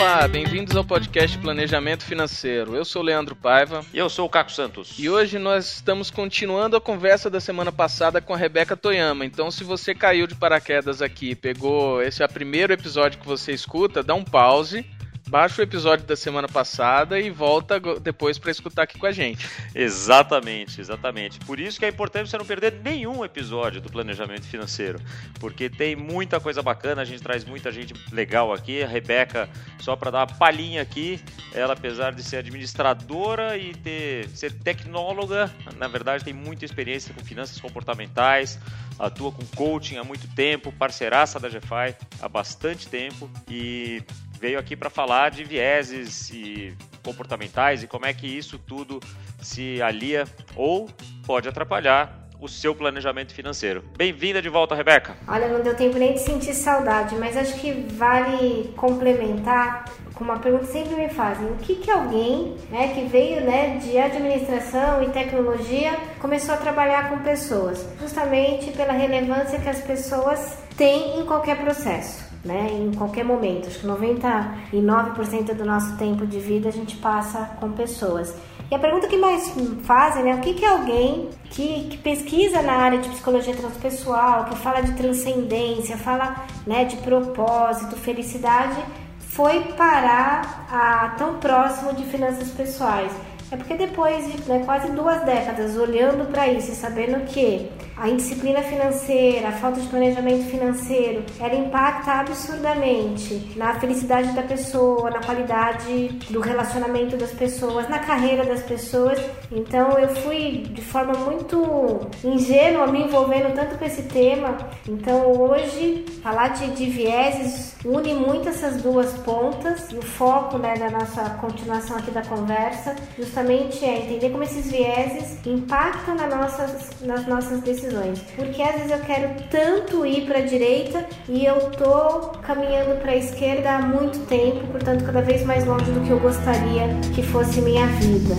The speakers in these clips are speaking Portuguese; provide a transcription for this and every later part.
Olá, bem-vindos ao podcast Planejamento Financeiro. Eu sou o Leandro Paiva. E eu sou o Caco Santos. E hoje nós estamos continuando a conversa da semana passada com a Rebeca Toyama. Então, se você caiu de paraquedas aqui, pegou esse é o primeiro episódio que você escuta, dá um pause baixa o episódio da semana passada e volta depois para escutar aqui com a gente. Exatamente, exatamente. Por isso que é importante você não perder nenhum episódio do planejamento financeiro, porque tem muita coisa bacana, a gente traz muita gente legal aqui. A Rebeca, só para dar uma palhinha aqui, ela apesar de ser administradora e ter ser tecnóloga, na verdade tem muita experiência com finanças comportamentais, atua com coaching há muito tempo, parceiraça da GFI há bastante tempo e veio aqui para falar de vieses e comportamentais e como é que isso tudo se alia ou pode atrapalhar o seu planejamento financeiro. Bem-vinda de volta, Rebeca. Olha, não deu tempo nem de sentir saudade, mas acho que vale complementar com uma pergunta que sempre me fazem: o que que alguém, né, que veio, né, de administração e tecnologia, começou a trabalhar com pessoas? Justamente pela relevância que as pessoas têm em qualquer processo né, em qualquer momento. Acho que 99% do nosso tempo de vida a gente passa com pessoas. E a pergunta que mais fazem, né, o que, que alguém que, que pesquisa na área de psicologia transpessoal, que fala de transcendência, fala né, de propósito, felicidade, foi parar a, tão próximo de finanças pessoais? É porque depois de né, quase duas décadas olhando para isso e sabendo que a indisciplina financeira, a falta de planejamento financeiro, ela impacta absurdamente na felicidade da pessoa, na qualidade do relacionamento das pessoas, na carreira das pessoas. Então eu fui de forma muito ingênua me envolvendo tanto com esse tema. Então hoje falar de, de vieses une muito essas duas pontas e o foco né, da nossa continuação aqui da conversa justamente é entender como esses vieses impactam na nossas, nas nossas decisões decisões. Porque às vezes eu quero tanto ir para a direita e eu tô caminhando para a esquerda há muito tempo, portanto, cada vez mais longe do que eu gostaria que fosse minha vida.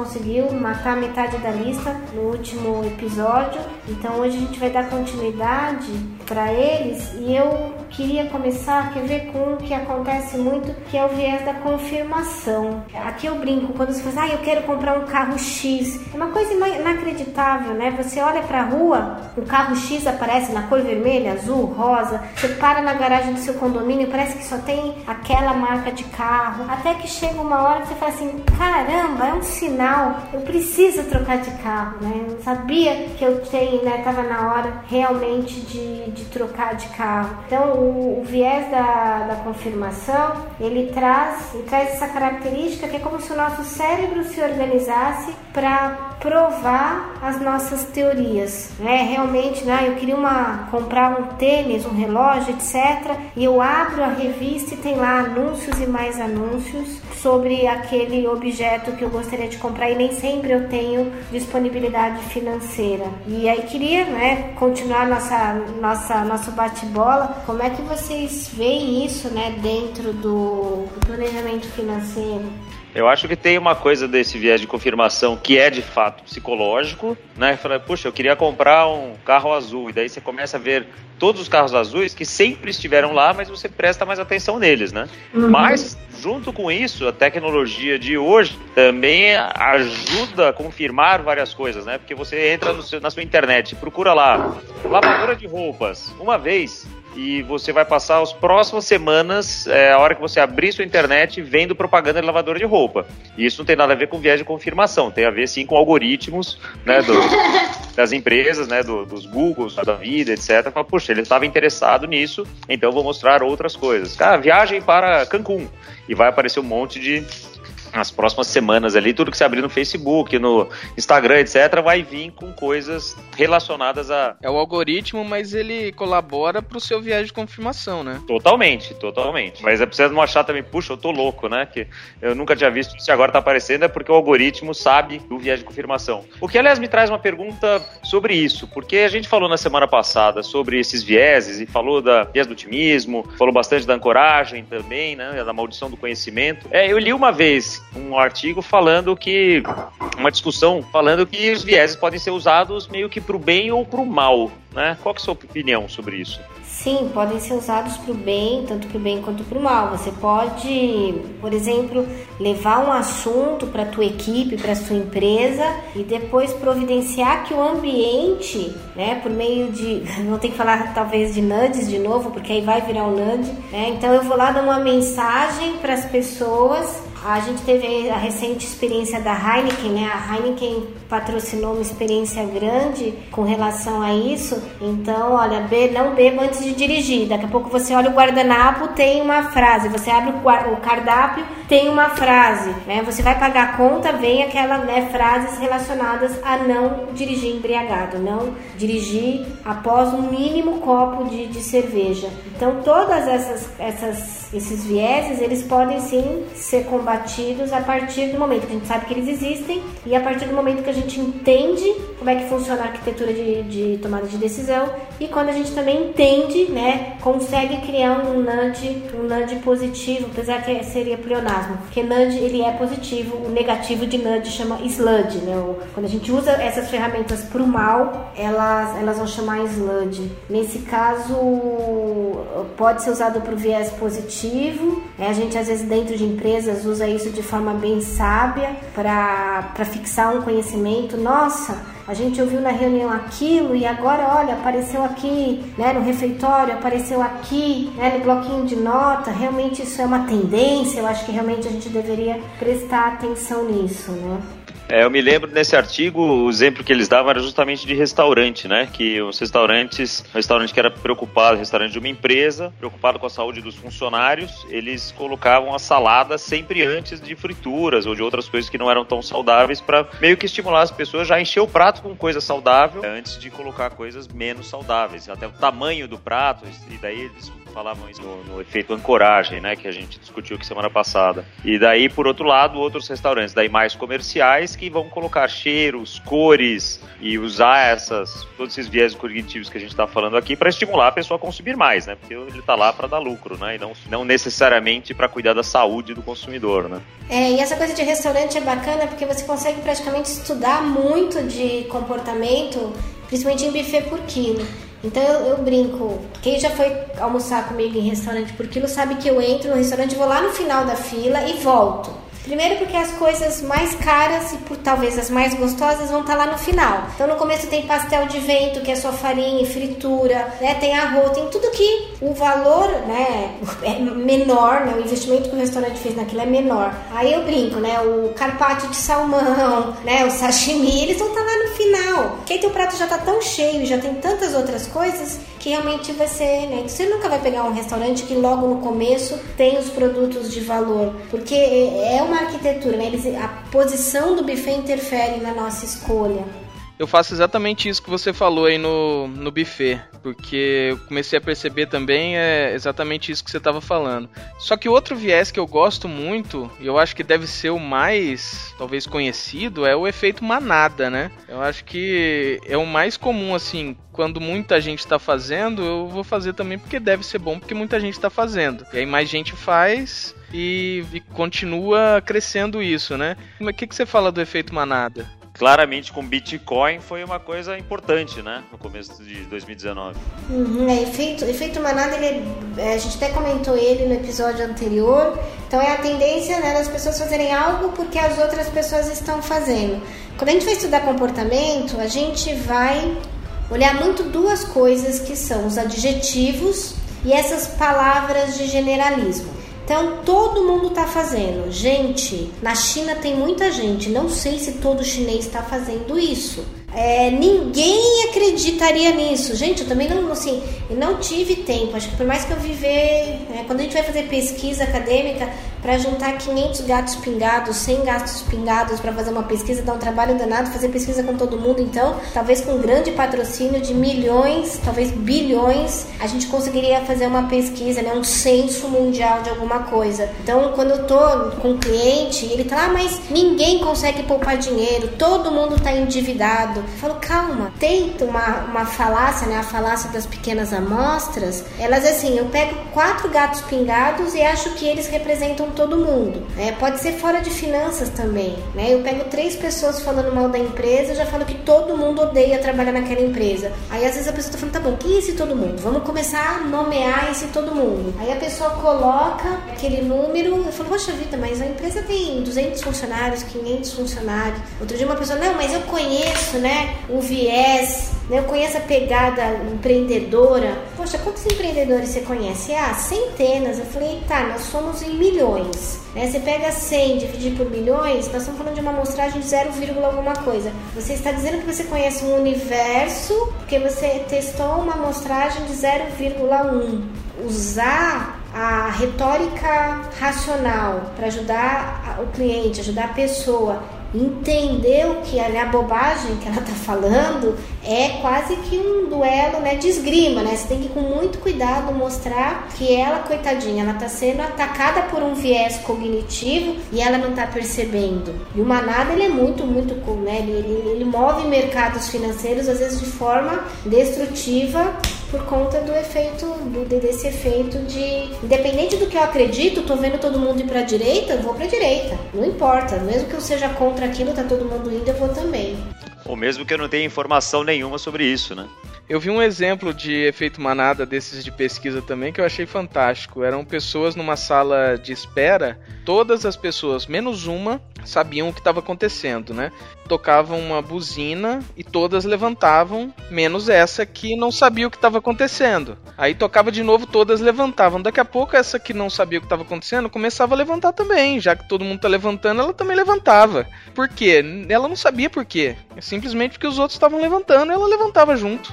Conseguiu matar metade da lista no último episódio. Então hoje a gente vai dar continuidade para eles e eu queria começar, quer ver com o que acontece muito, que é o viés da confirmação. Aqui eu brinco quando você fala, ah, eu quero comprar um carro X. É uma coisa inacreditável, né? Você olha para a rua, o carro X aparece na cor vermelha, azul, rosa. Você para na garagem do seu condomínio, parece que só tem aquela marca de carro. Até que chega uma hora que você fala assim, caramba, é um sinal, eu preciso trocar de carro, né? Eu sabia que eu tenho, né? Tava na hora realmente de, de trocar de carro. Então o, o viés da, da confirmação ele traz, traz essa característica que é como se o nosso cérebro se organizasse para provar as nossas teorias. Né? Realmente, né? eu queria uma, comprar um tênis, um relógio, etc. E eu abro a revista e tem lá anúncios e mais anúncios sobre aquele objeto que eu gostaria de comprar e nem sempre eu tenho disponibilidade financeira. E aí queria né, continuar nossa, nossa, nosso bate-bola. Como é que vocês veem isso né, dentro do, do planejamento financeiro? Eu acho que tem uma coisa desse viés de confirmação que é de fato psicológico, né? Fala, puxa, eu queria comprar um carro azul, e daí você começa a ver todos os carros azuis que sempre estiveram lá, mas você presta mais atenção neles, né? Uhum. Mas, junto com isso, a tecnologia de hoje também ajuda a confirmar várias coisas, né? Porque você entra seu, na sua internet, procura lá, lavadora de roupas, uma vez, e você vai passar as próximas semanas, é, a hora que você abrir sua internet, vendo propaganda de lavadora de roupa. E isso não tem nada a ver com viés de confirmação, tem a ver sim com algoritmos né, do, das empresas, né, do, dos Googles, da vida, etc. Fala, puxa, ele estava interessado nisso, então vou mostrar outras coisas. Cara, viagem para Cancún. E vai aparecer um monte de nas próximas semanas ali, tudo que você abrir no Facebook, no Instagram, etc, vai vir com coisas relacionadas a É o algoritmo, mas ele colabora pro seu viés de confirmação, né? Totalmente, totalmente. Mas é preciso não achar também, puxa, eu tô louco, né? Que eu nunca tinha visto isso e agora tá aparecendo, é porque o algoritmo sabe do viés de confirmação. O que, aliás, me traz uma pergunta sobre isso, porque a gente falou na semana passada sobre esses vieses e falou da viés do otimismo, falou bastante da ancoragem também, né? Da maldição do conhecimento. É, eu li uma vez um artigo falando que. uma discussão falando que os vieses podem ser usados meio que pro bem ou pro mal, né? Qual é a sua opinião sobre isso? Sim, podem ser usados para o bem, tanto para o bem quanto para o mal. Você pode, por exemplo, levar um assunto para a tua equipe, para a sua empresa e depois providenciar que o ambiente, né, por meio de, não tem que falar talvez de nudges de novo, porque aí vai virar um nudge, né? Então eu vou lá dar uma mensagem para as pessoas a gente teve a recente experiência da Heineken, né? A Heineken patrocinou uma experiência grande com relação a isso. Então, olha, be não beba antes de dirigir. Daqui a pouco você olha o guardanapo, tem uma frase. Você abre o, o cardápio, tem uma frase. Né? Você vai pagar a conta, vem aquela né, frases relacionadas a não dirigir embriagado, não dirigir após um mínimo copo de, de cerveja. Então, todas essas, essas, esses vieses, eles podem sim ser combatidos combatidos a partir do momento que a gente sabe que eles existem e a partir do momento que a gente entende como é que funciona a arquitetura de, de tomada de decisão e quando a gente também entende, né, consegue criar um nudge, um nudge positivo, apesar que seria pleonasmo, porque nudge ele é positivo, o negativo de nudge chama sludge, né? Quando a gente usa essas ferramentas para o mal, elas, elas vão chamar sludge. Nesse caso, pode ser usado para o viés positivo, né? a gente às vezes dentro de empresas usa usa isso de forma bem sábia para fixar um conhecimento. Nossa, a gente ouviu na reunião aquilo e agora, olha, apareceu aqui né, no refeitório, apareceu aqui né, no bloquinho de nota. Realmente isso é uma tendência, eu acho que realmente a gente deveria prestar atenção nisso, né? É, eu me lembro nesse artigo, o exemplo que eles davam era justamente de restaurante, né? Que os restaurantes, restaurante que era preocupado, restaurante de uma empresa, preocupado com a saúde dos funcionários, eles colocavam a salada sempre antes de frituras ou de outras coisas que não eram tão saudáveis para meio que estimular as pessoas já encher o prato com coisa saudável antes de colocar coisas menos saudáveis. Até o tamanho do prato, e daí eles falavam isso no, no, efeito ancoragem, né, que a gente discutiu aqui semana passada. E daí, por outro lado, outros restaurantes, daí mais comerciais, que vão colocar cheiros, cores e usar essas todos esses viés cognitivos que a gente está falando aqui para estimular a pessoa a consumir mais, né? Porque ele está lá para dar lucro, né? E não, não necessariamente para cuidar da saúde do consumidor, né? É, e essa coisa de restaurante é bacana porque você consegue praticamente estudar muito de comportamento, principalmente em buffet por quilo. Então eu, eu, brinco. Quem já foi almoçar comigo em restaurante por quilo sabe que eu entro no restaurante, vou lá no final da fila e volto. Primeiro porque as coisas mais caras e por talvez as mais gostosas vão estar tá lá no final. Então no começo tem pastel de vento, que é só farinha e fritura, né? Tem arroz, tem tudo que o valor, né, é menor, né? O investimento que o restaurante fez naquilo é menor. Aí eu brinco, né? O carpaccio de salmão, né? O sashimi, eles vão estar tá lá no final. Porque aí teu prato já tá tão cheio, já tem tantas outras coisas que realmente vai ser, né? Você nunca vai pegar um restaurante que logo no começo tem os produtos de valor, porque é uma arquitetura, né? A posição do buffet interfere na nossa escolha. Eu faço exatamente isso que você falou aí no, no buffet, porque eu comecei a perceber também é exatamente isso que você estava falando. Só que outro viés que eu gosto muito, e eu acho que deve ser o mais, talvez, conhecido, é o efeito manada, né? Eu acho que é o mais comum, assim, quando muita gente está fazendo, eu vou fazer também porque deve ser bom, porque muita gente está fazendo. E aí mais gente faz e, e continua crescendo isso, né? O que, que você fala do efeito manada? Claramente com Bitcoin foi uma coisa importante, né? No começo de 2019. Uhum, é, efeito, efeito manada, ele é, a gente até comentou ele no episódio anterior. Então é a tendência né, das pessoas fazerem algo porque as outras pessoas estão fazendo. Quando a gente vai estudar comportamento, a gente vai olhar muito duas coisas que são os adjetivos e essas palavras de generalismo. Então todo mundo está fazendo. Gente, na China tem muita gente. Não sei se todo chinês está fazendo isso. É, ninguém acreditaria nisso. Gente, eu também não, assim, não tive tempo. Acho que por mais que eu viver, né, quando a gente vai fazer pesquisa acadêmica, para juntar 500 gatos pingados, 100 gatos pingados para fazer uma pesquisa, dá um trabalho danado fazer pesquisa com todo mundo. Então, talvez com um grande patrocínio de milhões, talvez bilhões, a gente conseguiria fazer uma pesquisa, né, um censo mundial de alguma coisa. Então, quando eu tô com um cliente, ele tá lá, ah, mas ninguém consegue poupar dinheiro, todo mundo está endividado. Eu falo, calma, tem uma, uma falácia, né, a falácia das pequenas amostras. Elas assim, eu pego quatro gatos pingados e acho que eles representam todo mundo. É, pode ser fora de finanças também. Né? Eu pego três pessoas falando mal da empresa, eu já falo que todo mundo odeia trabalhar naquela empresa. Aí às vezes a pessoa tá falando, tá bom, quem é esse todo mundo? Vamos começar a nomear esse todo mundo. Aí a pessoa coloca aquele número, eu falo, poxa vida, mas a empresa tem 200 funcionários, 500 funcionários. Outro dia uma pessoa, não, mas eu conheço, né, o viés, né, eu conheço a pegada empreendedora. Poxa, quantos empreendedores você conhece? Ah, centenas. Eu falei, tá, nós somos em milhões. Né? Você pega 100 e dividir por milhões, nós estamos falando de uma amostragem de 0, alguma coisa. Você está dizendo que você conhece um universo porque você testou uma amostragem de 0,1. Usar a retórica racional para ajudar o cliente, ajudar a pessoa entender o que a bobagem que ela está falando é quase que um duelo né, de esgrima, né? Você tem que com muito cuidado mostrar que ela, coitadinha, ela está sendo atacada por um viés cognitivo e ela não está percebendo. E o Manada ele é muito, muito cool, né? Ele, ele, ele move mercados financeiros às vezes de forma destrutiva por conta do efeito, do, desse efeito de. Independente do que eu acredito, tô vendo todo mundo ir pra direita, eu vou pra direita. Não importa. Mesmo que eu seja contra aquilo, tá todo mundo indo, eu vou também. Ou mesmo que eu não tenha informação nenhuma sobre isso, né? Eu vi um exemplo de efeito manada desses de pesquisa também que eu achei fantástico. Eram pessoas numa sala de espera, todas as pessoas, menos uma, sabiam o que estava acontecendo, né? Tocavam uma buzina e todas levantavam, menos essa que não sabia o que estava acontecendo. Aí tocava de novo, todas levantavam. Daqui a pouco essa que não sabia o que estava acontecendo começava a levantar também, já que todo mundo está levantando, ela também levantava. Por quê? Ela não sabia por quê. Simplesmente porque os outros estavam levantando, ela levantava junto.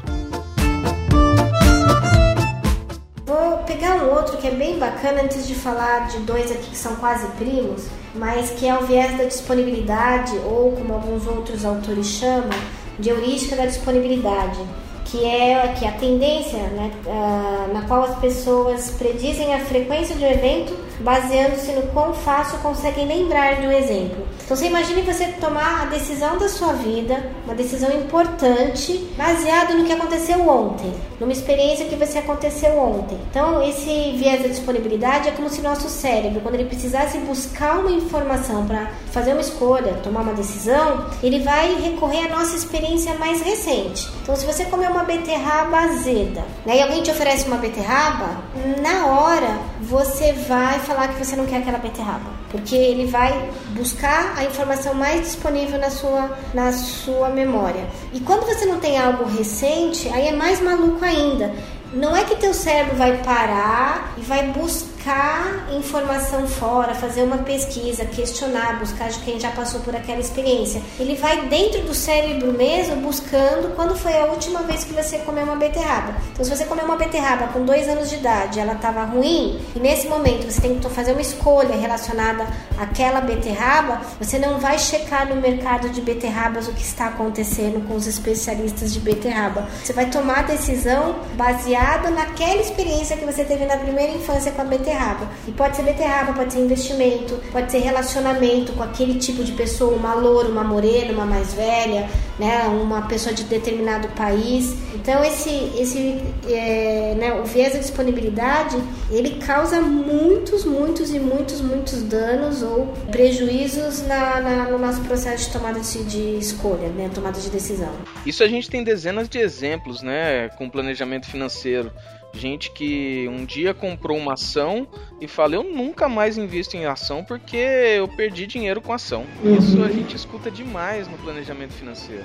Vou pegar um outro que é bem bacana antes de falar de dois aqui que são quase primos, mas que é o viés da disponibilidade, ou como alguns outros autores chamam, de heurística da disponibilidade que é que a tendência né, uh, na qual as pessoas predizem a frequência de um evento baseando-se no quão fácil conseguem lembrar de um exemplo. Então você imagine você tomar a decisão da sua vida, uma decisão importante, baseado no que aconteceu ontem, numa experiência que você aconteceu ontem. Então esse viés da disponibilidade é como se nosso cérebro, quando ele precisasse buscar uma informação para fazer uma escolha, tomar uma decisão, ele vai recorrer à nossa experiência mais recente. Então se você comeu uma beterraba azeda, né, e alguém te oferece uma beterraba, na hora você vai falar que você não quer aquela beterraba, porque ele vai buscar a informação mais disponível na sua, na sua memória. E quando você não tem algo recente, aí é mais maluco ainda. Não é que teu cérebro vai parar e vai buscar buscar informação fora, fazer uma pesquisa, questionar, buscar de quem já passou por aquela experiência. Ele vai dentro do cérebro mesmo buscando quando foi a última vez que você comeu uma beterraba. Então, se você comeu uma beterraba com dois anos de idade, ela estava ruim, e nesse momento você tem que fazer uma escolha relacionada àquela beterraba, você não vai checar no mercado de beterrabas o que está acontecendo com os especialistas de beterraba. Você vai tomar a decisão baseada naquela experiência que você teve na primeira infância com a beterraba beterraba. E pode ser beterraba, pode ser investimento, pode ser relacionamento com aquele tipo de pessoa, uma loura, uma morena, uma mais velha, né, uma pessoa de determinado país. Então esse, esse é, né, o viés da disponibilidade ele causa muitos, muitos e muitos, muitos danos ou prejuízos na, na no nosso processo de tomada de, de escolha, né, tomada de decisão. Isso a gente tem dezenas de exemplos, né, com planejamento financeiro. Gente que um dia comprou uma ação e fala: Eu nunca mais invisto em ação porque eu perdi dinheiro com ação. Uhum. Isso a gente escuta demais no planejamento financeiro.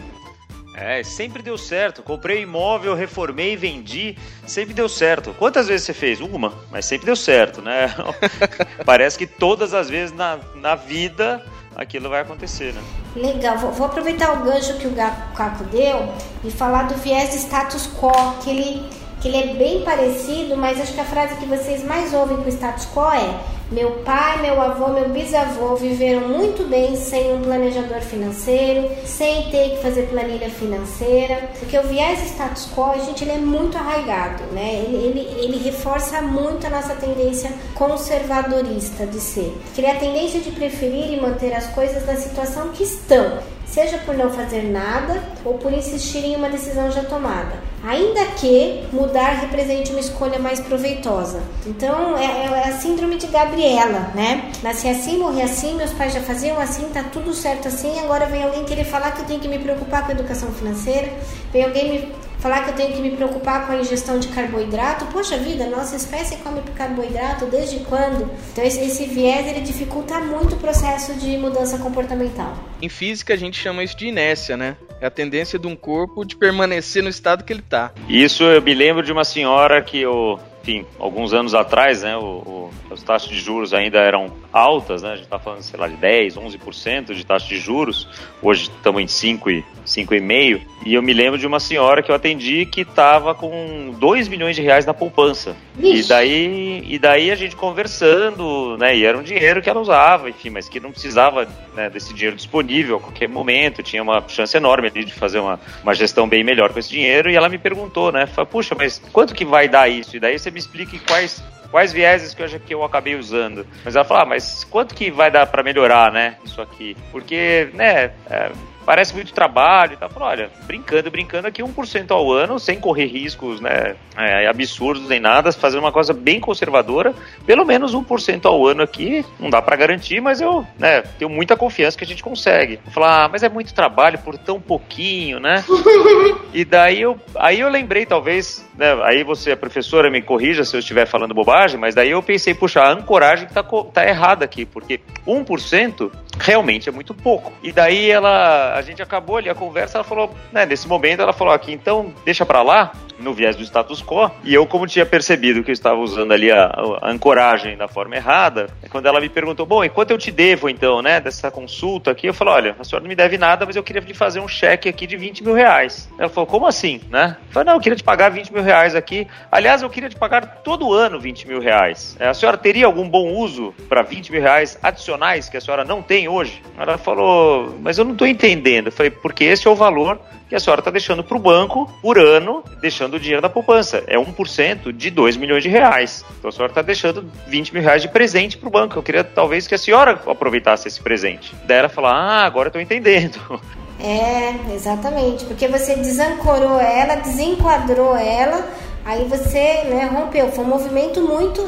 É, sempre deu certo. Comprei imóvel, reformei, vendi, sempre deu certo. Quantas vezes você fez? Uma, mas sempre deu certo, né? Parece que todas as vezes na, na vida aquilo vai acontecer, né? Legal, vou, vou aproveitar o gancho que o Caco deu e falar do viés de status quo, que ele, que ele é bem parecido, mas acho que a frase que vocês mais ouvem com o status quo é meu pai, meu avô, meu bisavô viveram muito bem sem um planejador financeiro, sem ter que fazer planilha financeira, porque o viés status quo, gente, ele é muito arraigado, né? Ele, ele, ele reforça muito a nossa tendência conservadorista de ser, que é a tendência de preferir e manter as coisas na situação que estão seja por não fazer nada ou por insistir em uma decisão já tomada, ainda que mudar represente uma escolha mais proveitosa. Então é, é a síndrome de Gabriela, né? Nasci assim, morri assim, meus pais já faziam assim, tá tudo certo assim, agora vem alguém querer falar que eu tenho que me preocupar com a educação financeira, vem alguém me falar que eu tenho que me preocupar com a ingestão de carboidrato. Poxa vida, nossa espécie come carboidrato desde quando? Então esse, esse viés ele dificulta muito o processo de mudança comportamental. Em física a gente chama isso de inércia, né? É a tendência de um corpo de permanecer no estado que ele está. Isso eu me lembro de uma senhora que eu enfim, alguns anos atrás, né, o, o, as taxas de juros ainda eram altas, né, a gente está falando, sei lá, de 10, 11% de taxa de juros, hoje estamos em 5 e 5,5, e eu me lembro de uma senhora que eu atendi que estava com 2 milhões de reais na poupança. E daí, e daí a gente conversando, né, e era um dinheiro que ela usava, enfim, mas que não precisava né, desse dinheiro disponível a qualquer momento, tinha uma chance enorme ali de fazer uma, uma gestão bem melhor com esse dinheiro, e ela me perguntou, né, falou, puxa, mas quanto que vai dar isso? E daí você me explique quais quais vieses que eu, que eu acabei usando. Mas ela falou, ah, mas quanto que vai dar para melhorar, né, isso aqui? Porque, né, é, parece muito trabalho e tal. Falou, olha, brincando, brincando aqui 1% ao ano, sem correr riscos, né, é, absurdos nem nada, fazendo uma coisa bem conservadora, pelo menos 1% ao ano aqui, não dá para garantir, mas eu, né, tenho muita confiança que a gente consegue. Falar, ah, mas é muito trabalho por tão pouquinho, né? e daí eu, aí eu lembrei, talvez, né, aí você, a professora, me corrija se eu estiver falando bobagem, mas daí eu pensei, puxa, a ancoragem tá, tá errada aqui, porque 1% realmente é muito pouco. E daí ela, a gente acabou ali a conversa, ela falou, né, nesse momento ela falou aqui, então deixa para lá, no viés do status quo, e eu como tinha percebido que eu estava usando ali a, a, ancoragem da forma errada, quando ela me perguntou, bom, e quanto eu te devo então, né, dessa consulta aqui, eu falei, olha, a senhora não me deve nada, mas eu queria te fazer um cheque aqui de 20 mil reais. Ela falou, como assim, né? Eu falei, não, eu queria te pagar 20 mil reais aqui, aliás, eu queria te pagar todo ano 20 mil reais. É, a senhora teria algum bom uso para 20 mil reais adicionais que a senhora não tem hoje? Ela falou, mas eu não estou entendendo. Eu falei, porque esse é o valor que a senhora está deixando para o banco por ano, deixando o dinheiro da poupança. É 1% de 2 milhões de reais. Então a senhora está deixando 20 mil reais de presente para o banco. Eu queria talvez que a senhora aproveitasse esse presente. Daí ela falou, ah, agora estou entendendo. É, exatamente. Porque você desancorou ela, desenquadrou ela, aí você né, rompeu. Foi um movimento muito.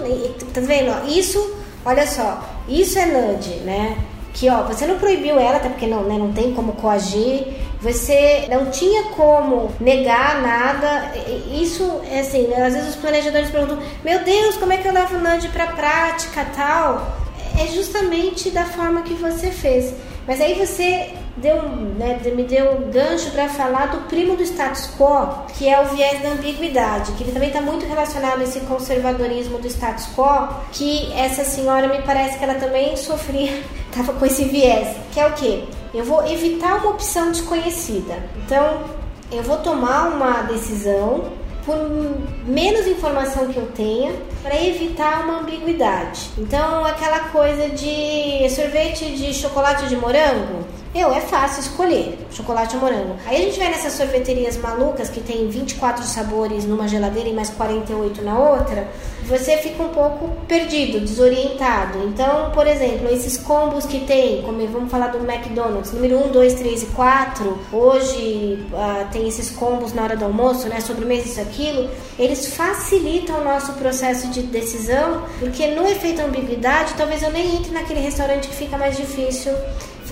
Tá vendo? Isso, olha só, isso é nudge, né? Que ó, você não proibiu ela, até porque não, né, não tem como coagir, você não tinha como negar nada. Isso é assim, né, às vezes os planejadores perguntam: "Meu Deus, como é que eu levo o NUD para prática, tal?" É justamente da forma que você fez. Mas aí você deu, né, me deu um gancho para falar do primo do status quo, que é o viés da ambiguidade, que ele também está muito relacionado a esse conservadorismo do status quo, que essa senhora me parece que ela também sofria, estava com esse viés, que é o que? Eu vou evitar uma opção desconhecida. Então, eu vou tomar uma decisão por menos informação que eu tenha para evitar uma ambiguidade. Então, aquela coisa de sorvete de chocolate de morango, eu, é fácil escolher chocolate ou morango. Aí a gente vai nessas sorveterias malucas que tem 24 sabores numa geladeira e mais 48 na outra, você fica um pouco perdido, desorientado. Então, por exemplo, esses combos que tem, como vamos falar do McDonald's, número 1, 2, 3 e 4, hoje uh, tem esses combos na hora do almoço, né, sobremesa, isso, aquilo, eles facilitam o nosso processo de decisão, porque no efeito ambiguidade, talvez eu nem entre naquele restaurante que fica mais difícil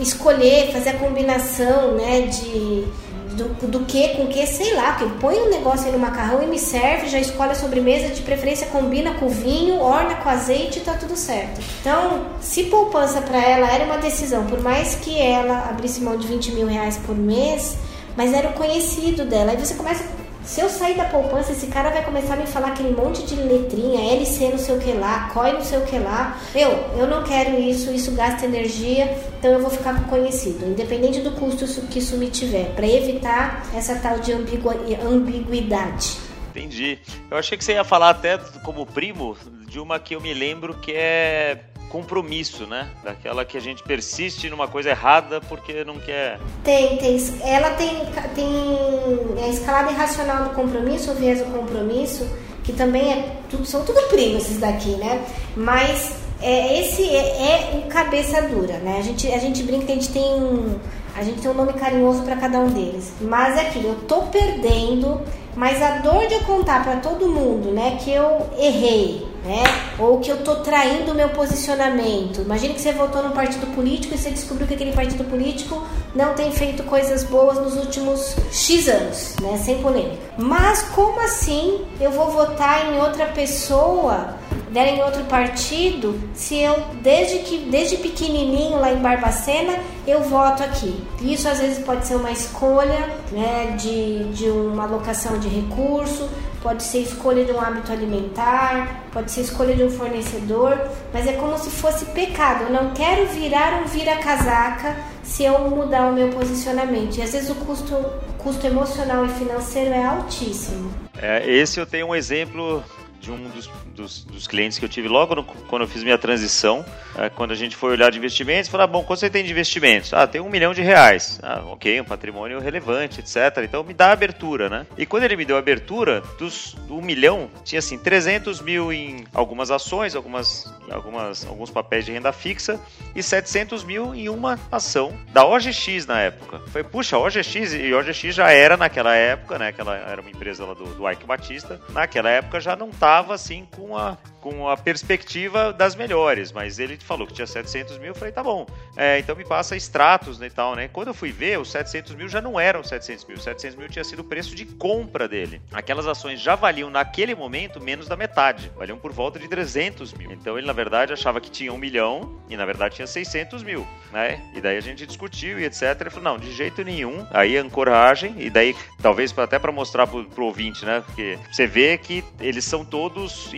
escolher, fazer a combinação, né, de do, do que com que, sei lá, que põe um negócio aí no macarrão e me serve, já escolhe a sobremesa, de preferência combina com vinho, orna com azeite e tá tudo certo. Então, se poupança para ela era uma decisão, por mais que ela abrisse mão de 20 mil reais por mês, mas era o conhecido dela. Aí você começa Se eu sair da poupança, esse cara vai começar a me falar aquele monte de letrinha, LC não sei o que lá, COI não sei o que lá. Eu, eu não quero isso, isso gasta energia, então eu vou ficar com conhecido, independente do custo que isso me tiver, para evitar essa tal de ambiguidade. Entendi. Eu achei que você ia falar até como primo de uma que eu me lembro que é compromisso, né? Daquela que a gente persiste numa coisa errada porque não quer. Tem, tem. Ela tem, tem a escalada irracional do compromisso, o viés do compromisso, que também é tudo, são tudo primos esses daqui, né? Mas é, esse é, é o cabeça dura, né? A gente, a gente brinca que a gente tem um, a gente tem um nome carinhoso para cada um deles. Mas é aquilo, eu tô perdendo, mas a dor de eu contar para todo mundo, né, que eu errei, né? Ou que eu tô traindo o meu posicionamento. Imagine que você votou num partido político e você descobriu que aquele partido político não tem feito coisas boas nos últimos X anos, né? Sem polêmica. Mas como assim eu vou votar em outra pessoa der em outro partido se eu, desde que desde pequenininho lá em Barbacena, eu voto aqui. Isso às vezes pode ser uma escolha né, de, de uma alocação de recurso, pode ser escolha de um hábito alimentar, pode ser escolha de um fornecedor, mas é como se fosse pecado. Eu não quero virar um vira-casaca se eu mudar o meu posicionamento. E às vezes o custo, custo emocional e financeiro é altíssimo. É, esse eu tenho um exemplo de um dos, dos, dos, clientes que eu tive logo no, quando eu fiz minha transição, é, quando a gente foi olhar de investimentos, falar, bom, quanto você tem de investimentos? Ah, tem um milhão de reais. Ah, ok, um patrimônio relevante, etc. Então me dá abertura, né? E quando ele me deu abertura, dos, do um milhão, tinha assim, 300 mil em algumas ações, algumas, algumas, alguns papéis de renda fixa e 700 mil em uma ação da OGX na época. Foi, puxa, OGX, e OGX já era naquela época, né? Aquela era uma empresa lá do, do Ike Batista, naquela época já não estava estava assim com a, com a perspectiva das melhores, mas ele falou que tinha 700 mil, eu falei, tá bom, é, então me passa extratos né, e tal, né? Quando eu fui ver, os 700 mil já não eram 700 mil, 700 mil tinha sido o preço de compra dele. Aquelas ações já valiam naquele momento menos da metade, valiam por volta de 300 mil. Então ele na verdade achava que tinha um milhão e na verdade tinha 600 mil, né? E daí a gente discutiu e etc. Ele falou, não, de jeito nenhum. Aí ancoragem e daí talvez até para mostrar pro, pro ouvinte, né? Porque você vê que eles são todos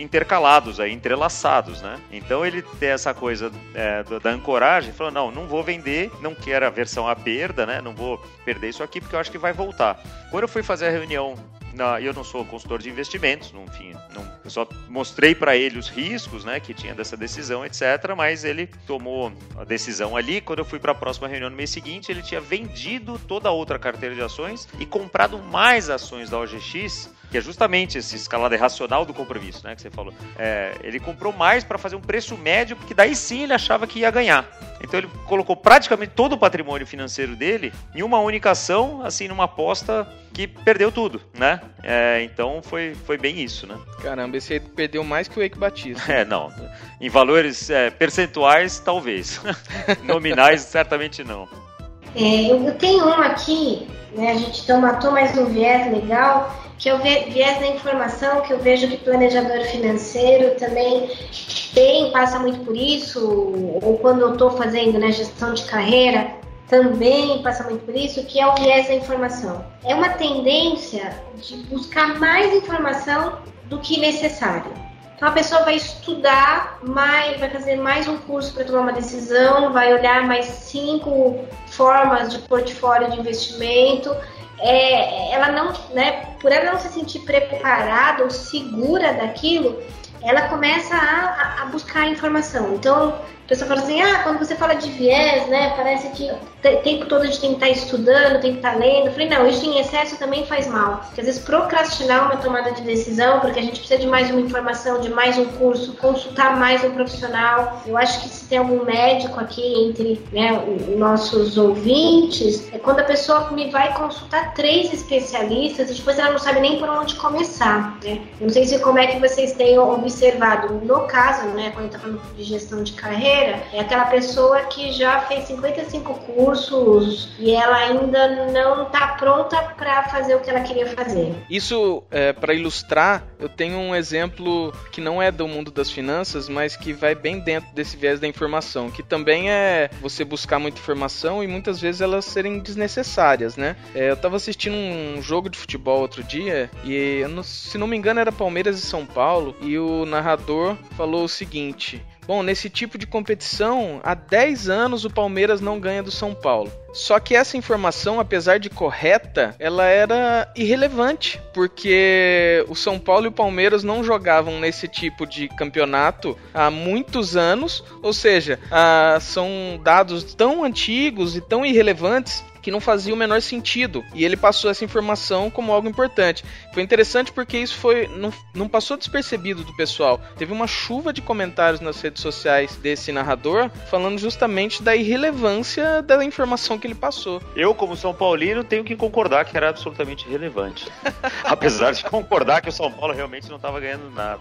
todos aí, entrelaçados, né? Então ele tem essa coisa é, da ancoragem, falou, não, não vou vender, não quero a versão à perda, né? Não vou perder isso aqui porque eu acho que vai voltar. Quando eu fui fazer a reunião não, eu não sou consultor de investimentos, enfim, não, eu só mostrei para ele os riscos, né, que tinha dessa decisão, etc. Mas ele tomou a decisão ali. Quando eu fui para a próxima reunião no mês seguinte, ele tinha vendido toda a outra carteira de ações e comprado mais ações da OGX que é justamente esse escalada racional do compromisso, né, que você falou. É, ele comprou mais para fazer um preço médio, porque daí sim ele achava que ia ganhar. Então ele colocou praticamente todo o patrimônio financeiro dele em uma única ação, assim, numa aposta que perdeu tudo, né? É, então foi, foi bem isso, né? Caramba, esse aí perdeu mais que o Eike Batista. É, não. Em valores é, percentuais, talvez. Nominais, certamente não. É, eu tenho um aqui, né? A gente então matou mais um viés legal que eu ve, viés da informação, que eu vejo que planejador financeiro também tem, passa muito por isso, ou quando eu estou fazendo né, gestão de carreira, também passa muito por isso, que é o viés da informação. É uma tendência de buscar mais informação do que necessário. Então a pessoa vai estudar mais, vai fazer mais um curso para tomar uma decisão, vai olhar mais cinco formas de portfólio de investimento é, ela não, né, por ela não se sentir preparada ou segura daquilo, ela começa a, a buscar informação. Então, a pessoa fala assim, ah, quando você fala de viés, né, parece que o tempo todo a gente tem que estar estudando, tem que estar lendo. Eu falei, não, isso em excesso também faz mal. Porque às vezes procrastinar uma tomada de decisão, porque a gente precisa de mais uma informação, de mais um curso, consultar mais um profissional. Eu acho que se tem algum médico aqui entre né, os nossos ouvintes, é quando a pessoa me vai consultar três especialistas e depois ela não sabe nem por onde começar. Né? Eu não sei se como é que vocês têm observado. No caso, né, quando está falando de gestão de carreira, é aquela pessoa que já fez 55 cursos e ela ainda não está pronta para fazer o que ela queria fazer. Isso, é, para ilustrar, eu tenho um exemplo que não é do mundo das finanças, mas que vai bem dentro desse viés da informação, que também é você buscar muita informação e muitas vezes elas serem desnecessárias, né? É, eu estava assistindo um jogo de futebol outro dia e, se não me engano, era Palmeiras e São Paulo e o narrador falou o seguinte: Bom, nesse tipo de competição, há 10 anos o Palmeiras não ganha do São Paulo. Só que essa informação, apesar de correta, ela era irrelevante, porque o São Paulo e o Palmeiras não jogavam nesse tipo de campeonato há muitos anos, ou seja, ah, são dados tão antigos e tão irrelevantes que não fazia o menor sentido. E ele passou essa informação como algo importante. Foi interessante porque isso foi não, não passou despercebido do pessoal. Teve uma chuva de comentários nas redes sociais desse narrador falando justamente da irrelevância da informação que ele passou. Eu, como São Paulino, tenho que concordar que era absolutamente relevante. Apesar de concordar que o São Paulo realmente não estava ganhando nada.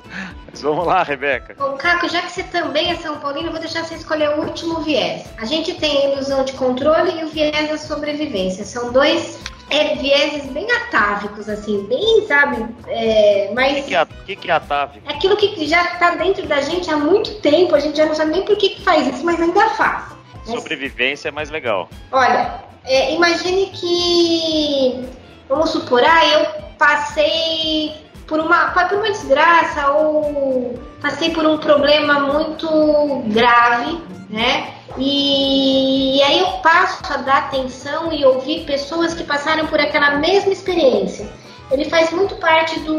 Mas vamos lá, Rebeca. Bom, Caco, já que você também é São Paulino, eu vou deixar você escolher o último viés. A gente tem a ilusão de controle e o viés da sobrevivência sobrevivência. São dois é, vieses bem atávicos, assim, bem, sabe? É, mas. O que, é, que, que é atávico? É aquilo que já está dentro da gente há muito tempo, a gente já não sabe nem por que, que faz isso, mas ainda faz. Sobrevivência é mais legal. Olha, é, imagine que. Vamos supor, ah, eu passei por uma, por uma desgraça ou passei por um problema muito grave, né? E, e aí eu passo a dar atenção e ouvir pessoas que passaram por aquela mesma experiência. Ele faz muito parte do,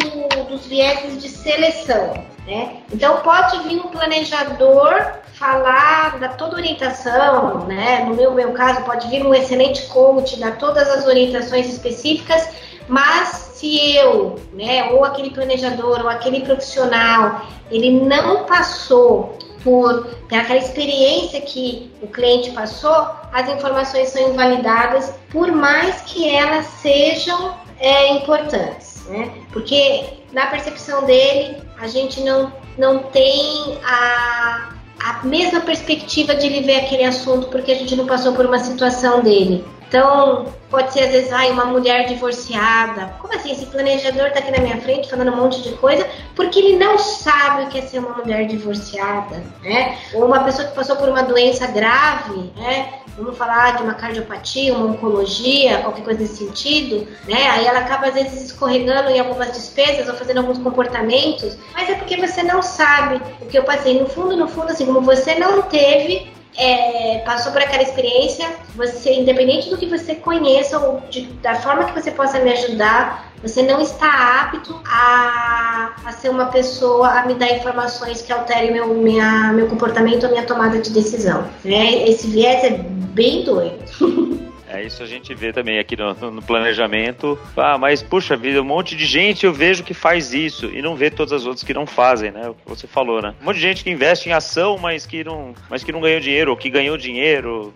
dos vieses de seleção. Né? Então pode vir um planejador falar, dar toda orientação, né? No meu, meu caso, pode vir um excelente coach, dar todas as orientações específicas, mas se eu, né, ou aquele planejador, ou aquele profissional, ele não passou por aquela experiência que o cliente passou, as informações são invalidadas, por mais que elas sejam é, importantes, né? Porque na percepção dele, a gente não, não tem a, a mesma perspectiva de ele ver aquele assunto, porque a gente não passou por uma situação dele. Então, pode ser às vezes, ai, uma mulher divorciada. Como assim? Esse planejador tá aqui na minha frente falando um monte de coisa porque ele não sabe o que é ser uma mulher divorciada, né? Ou uma pessoa que passou por uma doença grave, né? Vamos falar de uma cardiopatia, uma oncologia, qualquer coisa nesse sentido, né? Aí ela acaba às vezes escorregando em algumas despesas ou fazendo alguns comportamentos, mas é porque você não sabe o que eu passei. No fundo, no fundo, assim, como você não teve é, passou por aquela experiência, você, independente do que você conheça ou de, da forma que você possa me ajudar, você não está apto a, a ser uma pessoa a me dar informações que alterem meu, minha, meu comportamento ou minha tomada de decisão. Né? Esse viés é bem doido. É isso a gente vê também aqui no, no, planejamento. Ah, mas puxa vida, um monte de gente eu vejo que faz isso e não vê todas as outras que não fazem, né? O que você falou, né? Um monte de gente que investe em ação, mas que não, mas que não ganhou dinheiro, ou que ganhou dinheiro.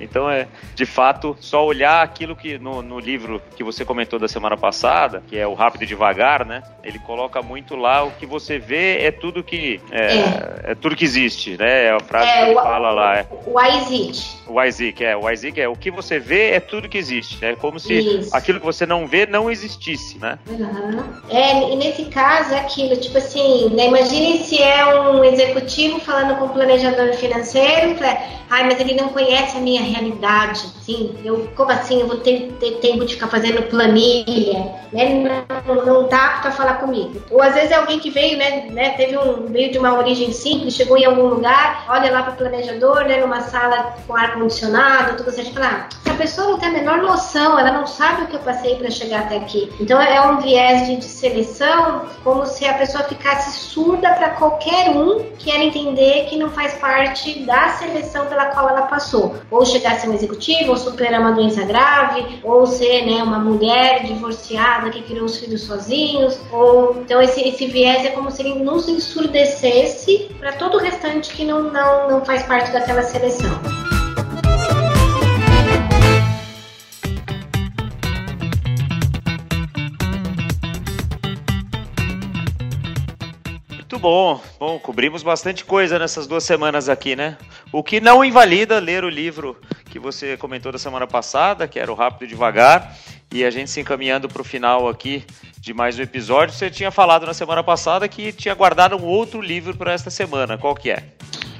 Então é, de fato, só olhar aquilo que no, no livro que você comentou da semana passada, que é o Rápido e Devagar, né? Ele coloca muito lá o que você vê é tudo que é, é. é tudo que existe, né? É a frase é, que ele o, fala lá. É. O existe. O Isaac, é. O Isaac é o que você vê é tudo que existe. É como se Isso. aquilo que você não vê não existisse, né? Uhum. É, e nesse caso é aquilo, tipo assim, né, imagine se é um executivo falando com um planejador financeiro, ai, mas ele não conhece a minha realidade, sim, eu, como assim, eu vou ter, ter tempo de ficar fazendo planilha, né, não, não tá apto a falar comigo. Ou às vezes é alguém que veio, né, né teve um, veio de uma origem simples, chegou em algum lugar, olha lá para planejador, né, numa sala com ar ar-condicionado, tudo certo. Falar, ah, a pessoa não tem a menor noção, ela não sabe o que eu passei para chegar até aqui. Então é um viés de, de seleção, como se a pessoa ficasse surda para qualquer um que ela entender que não faz parte da seleção pela qual ela passou. Ou ser um executivo, ou superar uma doença grave, ou ser né, uma mulher divorciada que criou os filhos sozinhos. Ou então esse, esse viés é como se ele nos ensurdecesse para todo o restante que não, não, não faz parte daquela seleção. Muito bom. Bom, cobrimos bastante coisa nessas duas semanas aqui, né? O que não invalida ler o livro que você comentou da semana passada, que era o Rápido e Devagar, e a gente se encaminhando para o final aqui de mais um episódio. Você tinha falado na semana passada que tinha guardado um outro livro para esta semana. Qual que é?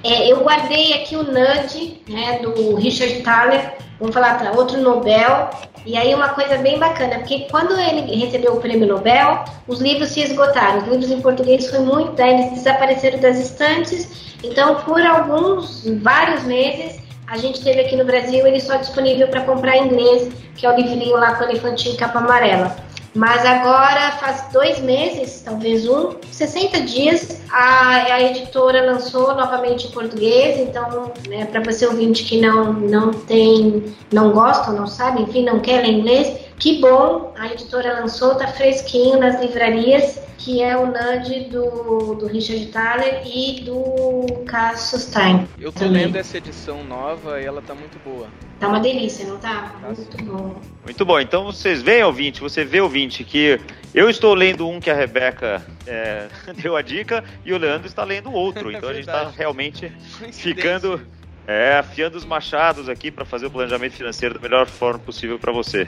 É? Eu guardei aqui o Nudge, né, do Richard Thaler. Vamos falar para outro Nobel. E aí uma coisa bem bacana, porque quando ele recebeu o prêmio Nobel, os livros se esgotaram. Os livros em português foi muito, né, eles desapareceram das estantes. Então, por alguns, vários meses, a gente teve aqui no Brasil ele só disponível para comprar em inglês, que é o livrinho lá com o elefantinho em capa amarela. Mas agora faz dois meses, talvez um, 60 dias, a, a editora lançou novamente em português. Então, né, para você ouvinte que não, não tem, não gosta, não sabe, enfim, não quer ler inglês, que bom, a editora lançou, tá fresquinho nas livrarias, que é o Nudge do, do Richard Thaler e do Cassius Stein. Eu tô também. lendo essa edição nova e ela tá muito boa. Tá uma delícia, não tá? tá muito bom. Muito bom. Então vocês veem, ouvinte, você vê, ouvinte, que eu estou lendo um que a Rebeca é, deu a dica e o Leandro está lendo outro. Então a gente está realmente ficando é, afiando os machados aqui para fazer o planejamento financeiro da melhor forma possível para você.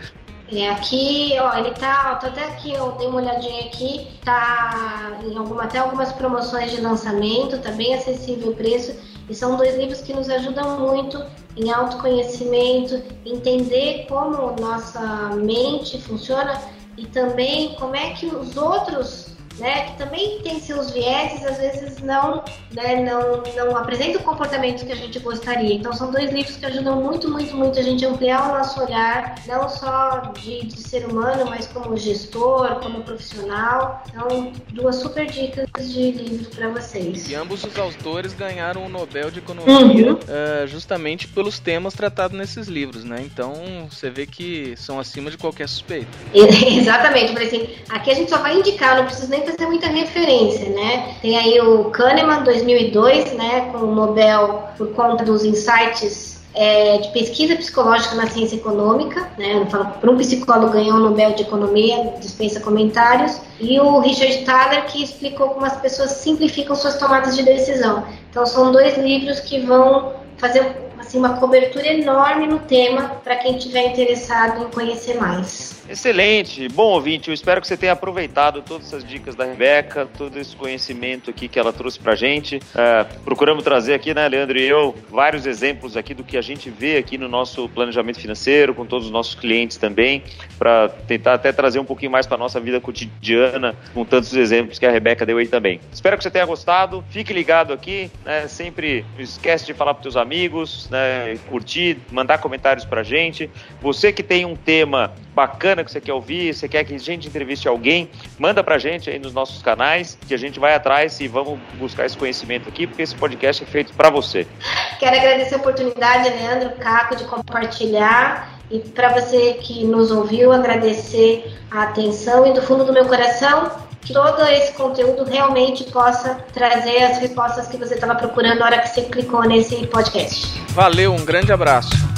É, aqui, ó, ele tá, ó, até aqui, eu dei uma olhadinha aqui, tá em alguma, até algumas promoções de lançamento, tá bem acessível o preço, e são dois livros que nos ajudam muito em autoconhecimento, entender como nossa mente funciona e também como é que os outros né, que também tem seus vieses, às vezes não, né, não, não apresenta o comportamento que a gente gostaria. Então são dois livros que ajudam muito, muito, muito a gente a ampliar o nosso olhar, não só de, de ser humano, mas como gestor, como profissional. Então, duas super dicas de livro para vocês. E ambos os autores ganharam o Nobel de Economia uhum. uh, justamente pelos temas tratados nesses livros, né? Então você vê que são acima de qualquer suspeita. Exatamente, por assim, aqui a gente só vai indicar, não precisa nem fazer muita referência, né? Tem aí o Kahneman 2002, né, com o Nobel por conta dos insights é, de pesquisa psicológica na ciência econômica, né? Para um psicólogo ganhou o Nobel de Economia, dispensa comentários, e o Richard Thaler que explicou como as pessoas simplificam suas tomadas de decisão. Então são dois livros que vão fazer assim, uma cobertura enorme no tema para quem estiver interessado em conhecer mais. Excelente. Bom, ouvinte, eu espero que você tenha aproveitado todas essas dicas da Rebeca, todo esse conhecimento aqui que ela trouxe pra gente. É, procuramos trazer aqui, né, Leandro e eu, vários exemplos aqui do que a gente vê aqui no nosso planejamento financeiro, com todos os nossos clientes também, para tentar até trazer um pouquinho mais para nossa vida cotidiana, com tantos exemplos que a Rebeca deu aí também. Espero que você tenha gostado. Fique ligado aqui, né? Sempre esquece de falar para seus amigos, né? Curtir, mandar comentários pra gente. Você que tem um tema bacana que você quer ouvir, você quer que a gente entreviste alguém, manda pra gente aí nos nossos canais, que a gente vai atrás e vamos buscar esse conhecimento aqui, porque esse podcast é feito para você. Quero agradecer a oportunidade, Leandro Caco, de compartilhar. E para você que nos ouviu, agradecer a atenção e do fundo do meu coração, que todo esse conteúdo realmente possa trazer as respostas que você estava procurando na hora que você clicou nesse podcast. Valeu, um grande abraço.